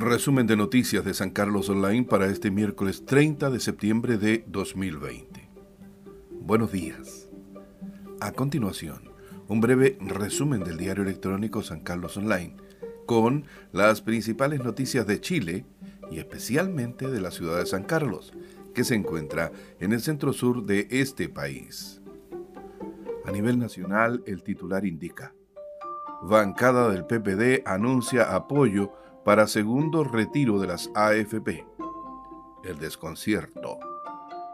Resumen de noticias de San Carlos Online para este miércoles 30 de septiembre de 2020. Buenos días. A continuación, un breve resumen del diario electrónico San Carlos Online con las principales noticias de Chile y especialmente de la ciudad de San Carlos, que se encuentra en el centro sur de este país. A nivel nacional, el titular indica, Bancada del PPD anuncia apoyo para segundo retiro de las AFP. El desconcierto.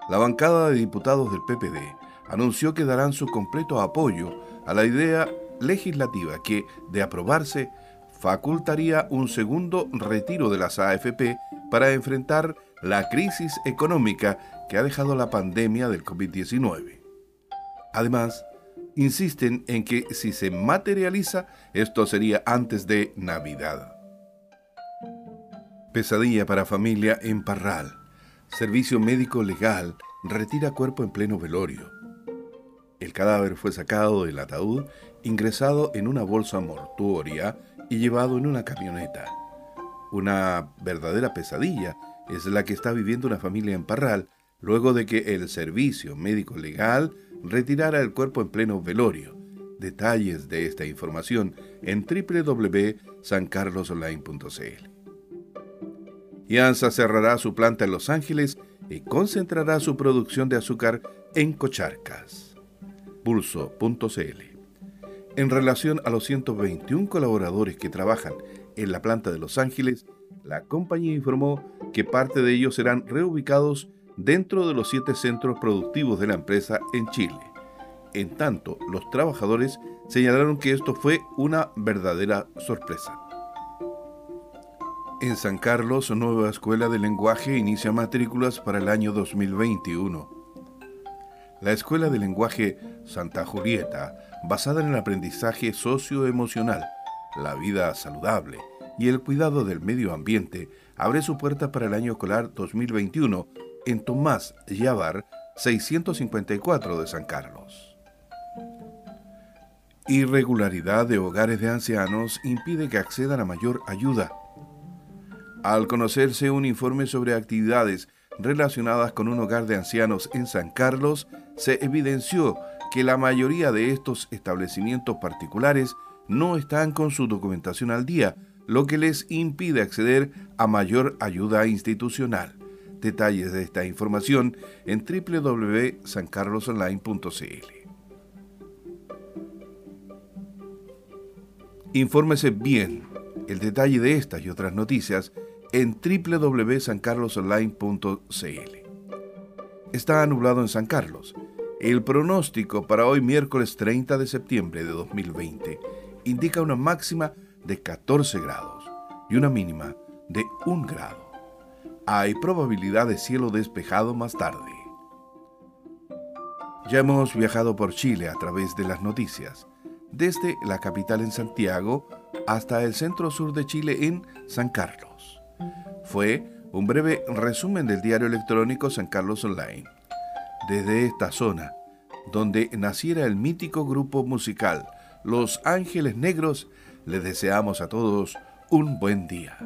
La bancada de diputados del PPD anunció que darán su completo apoyo a la idea legislativa que, de aprobarse, facultaría un segundo retiro de las AFP para enfrentar la crisis económica que ha dejado la pandemia del COVID-19. Además, insisten en que si se materializa, esto sería antes de Navidad. Pesadilla para familia en Parral. Servicio médico legal retira cuerpo en pleno velorio. El cadáver fue sacado del ataúd, ingresado en una bolsa mortuoria y llevado en una camioneta. Una verdadera pesadilla es la que está viviendo una familia en Parral luego de que el servicio médico legal retirara el cuerpo en pleno velorio. Detalles de esta información en www.sancarlosonline.cl. IANSA cerrará su planta en Los Ángeles y concentrará su producción de azúcar en Cocharcas. Pulso.cl. En relación a los 121 colaboradores que trabajan en la planta de Los Ángeles, la compañía informó que parte de ellos serán reubicados dentro de los siete centros productivos de la empresa en Chile. En tanto, los trabajadores señalaron que esto fue una verdadera sorpresa. En San Carlos, nueva escuela de lenguaje inicia matrículas para el año 2021. La Escuela de Lenguaje Santa Julieta, basada en el aprendizaje socioemocional, la vida saludable y el cuidado del medio ambiente, abre su puerta para el año escolar 2021 en Tomás Yavar 654 de San Carlos. Irregularidad de hogares de ancianos impide que accedan a mayor ayuda. Al conocerse un informe sobre actividades relacionadas con un hogar de ancianos en San Carlos, se evidenció que la mayoría de estos establecimientos particulares no están con su documentación al día, lo que les impide acceder a mayor ayuda institucional. Detalles de esta información en www.sancarlosonline.cl. Infórmese bien el detalle de estas y otras noticias en www.sancarlosonline.cl. Está nublado en San Carlos. El pronóstico para hoy miércoles 30 de septiembre de 2020 indica una máxima de 14 grados y una mínima de 1 grado hay probabilidad de cielo despejado más tarde. Ya hemos viajado por Chile a través de las noticias, desde la capital en Santiago hasta el centro sur de Chile en San Carlos. Fue un breve resumen del diario electrónico San Carlos Online. Desde esta zona, donde naciera el mítico grupo musical Los Ángeles Negros, les deseamos a todos un buen día.